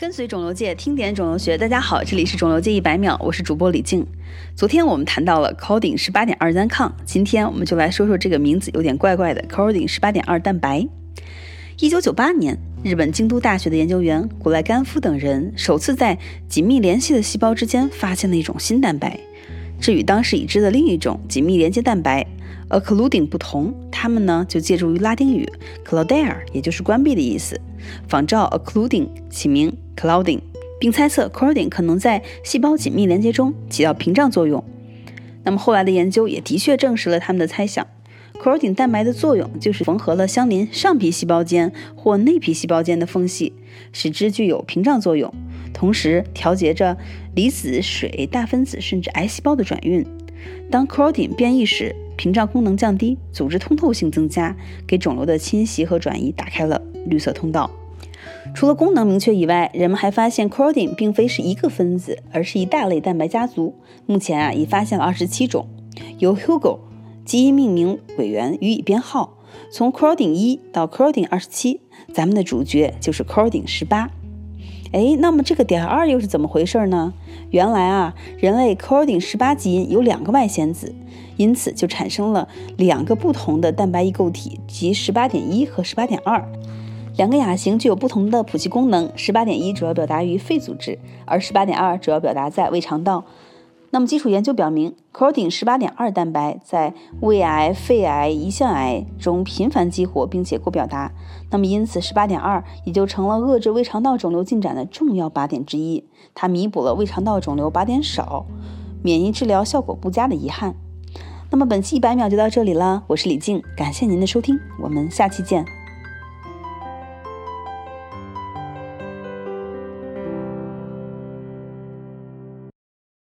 跟随肿瘤界，听点肿瘤学。大家好，这里是肿瘤界一百秒，我是主播李静。昨天我们谈到了 Coding 十八点二单抗，今天我们就来说说这个名字有点怪怪的 Coding 十八点二蛋白。一九九八年，日本京都大学的研究员古赖干夫等人首次在紧密联系的细胞之间发现了一种新蛋白，这与当时已知的另一种紧密连接蛋白 Occluding 不同。它们呢就借助于拉丁语 Clodere，也就是关闭的意思，仿照 Occluding 起名。Clouding，并猜测 Cording 可能在细胞紧密连接中起到屏障作用。那么后来的研究也的确证实了他们的猜想。Cording 蛋白的作用就是缝合了相邻上皮细胞间或内皮细胞间的缝隙，使之具有屏障作用，同时调节着离子、水、大分子甚至癌细胞的转运。当 Cording 变异时，屏障功能降低，组织通透性增加，给肿瘤的侵袭和转移打开了绿色通道。除了功能明确以外，人们还发现 c o r d i n 并非是一个分子，而是一大类蛋白家族。目前啊，已发现了二十七种，由 Hugo 基因命名委员予以编号，从 c o r d i n 一到 c o r d i n 二十七。咱们的主角就是 c o r d i n 十八。哎，那么这个点二又是怎么回事呢？原来啊，人类 codin 十八基因有两个外显子，因此就产生了两个不同的蛋白异构体，即十八点一和十八点二。两个亚型具有不同的谱系功能，十八点一主要表达于肺组织，而十八点二主要表达在胃肠道。那么基础研究表明 c o d i n 十八点二蛋白在胃癌、肺癌、胰腺癌中频繁激活，并且过表达。那么因此，十八点二也就成了遏制胃肠道肿瘤进展的重要靶点之一。它弥补了胃肠道肿瘤靶点少、免疫治疗效果不佳的遗憾。那么本期一百秒就到这里了，我是李静，感谢您的收听，我们下期见。